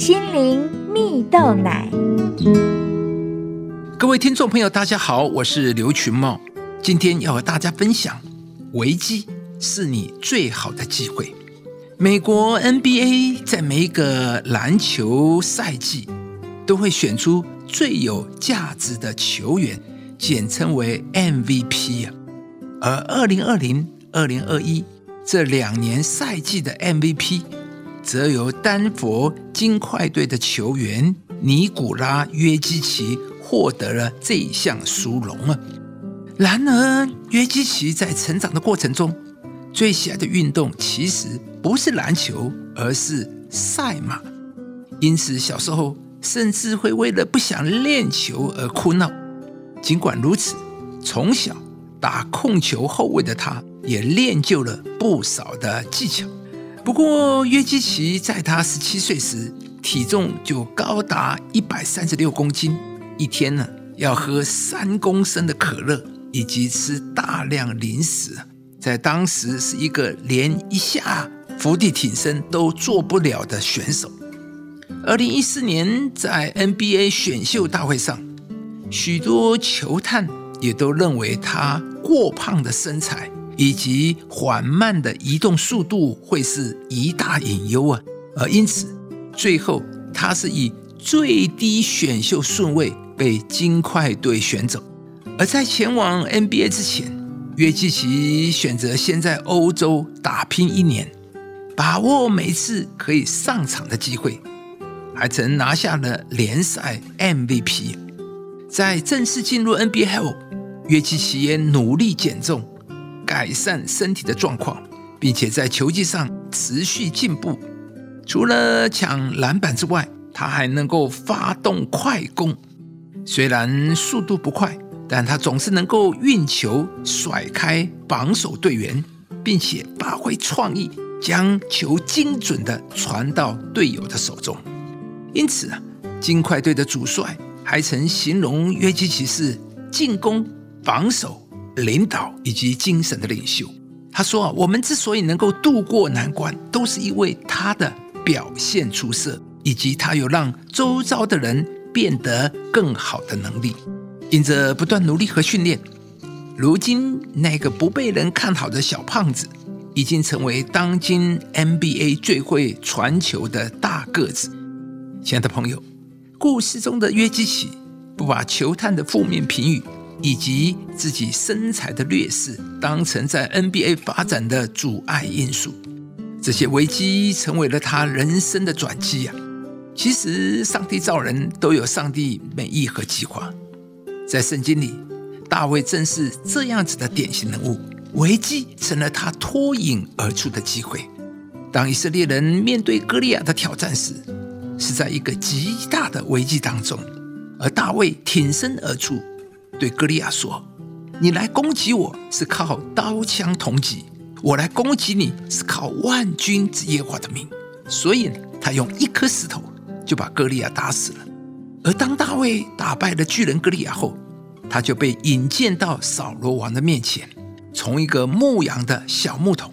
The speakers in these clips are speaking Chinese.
心灵蜜豆奶。各位听众朋友，大家好，我是刘群茂，今天要和大家分享：危机是你最好的机会。美国 NBA 在每一个篮球赛季都会选出最有价值的球员，简称为 MVP 啊。而二零二零、二零二一这两年赛季的 MVP，则由丹佛金块队的球员尼古拉约基奇获得了这一项殊荣啊。然而，约基奇在成长的过程中，最喜爱的运动其实不是篮球，而是赛马。因此，小时候甚至会为了不想练球而哭闹。尽管如此，从小打控球后卫的他，也练就了不少的技巧。不过，约基奇在他十七岁时，体重就高达一百三十六公斤，一天呢要喝三公升的可乐，以及吃大量零食。在当时是一个连一下伏地挺身都做不了的选手。二零一四年在 NBA 选秀大会上，许多球探也都认为他过胖的身材以及缓慢的移动速度会是一大隐忧啊。而因此，最后他是以最低选秀顺位被金块队选走。而在前往 NBA 之前，约基奇选择先在欧洲打拼一年，把握每次可以上场的机会，还曾拿下了联赛 MVP。在正式进入 NBA 后，约基奇也努力减重，改善身体的状况，并且在球技上持续进步。除了抢篮板之外，他还能够发动快攻，虽然速度不快。但他总是能够运球甩开防守队员，并且发挥创意，将球精准的传到队友的手中。因此啊，金块队的主帅还曾形容约基奇是进攻、防守、领导以及精神的领袖。他说啊，我们之所以能够渡过难关，都是因为他的表现出色，以及他有让周遭的人变得更好的能力。因着不断努力和训练，如今那个不被人看好的小胖子，已经成为当今 NBA 最会传球的大个子。亲爱的朋友，故事中的约基奇不把球探的负面评语以及自己身材的劣势当成在 NBA 发展的阻碍因素，这些危机成为了他人生的转机呀。其实，上帝造人都有上帝美意和计划。在圣经里，大卫正是这样子的典型人物。危机成了他脱颖而出的机会。当以色列人面对歌利亚的挑战时，是在一个极大的危机当中，而大卫挺身而出，对歌利亚说：“你来攻击我是靠刀枪铜戟，我来攻击你是靠万军之耶和华的名。”所以，他用一颗石头就把歌利亚打死了。而当大卫打败了巨人歌利亚后，他就被引荐到扫罗王的面前，从一个牧羊的小牧童，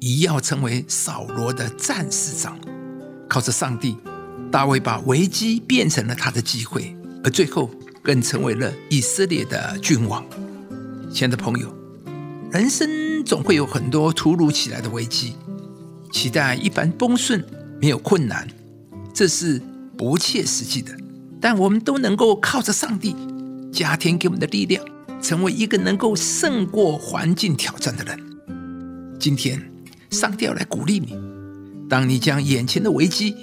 一跃成为扫罗的战士长。靠着上帝，大卫把危机变成了他的机会，而最后更成为了以色列的君王。亲爱的朋友，人生总会有很多突如其来的危机，期待一帆风顺、没有困难，这是不切实际的。但我们都能够靠着上帝加添给我们的力量，成为一个能够胜过环境挑战的人。今天，上帝要来鼓励你：当你将眼前的危机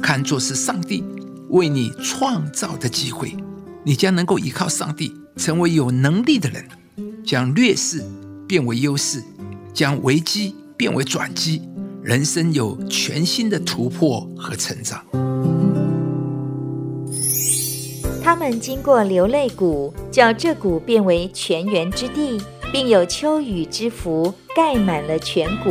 看作是上帝为你创造的机会，你将能够依靠上帝，成为有能力的人，将劣势变为优势，将危机变为转机，人生有全新的突破和成长。他们经过流泪谷，叫这谷变为泉源之地，并有秋雨之福盖满了全谷。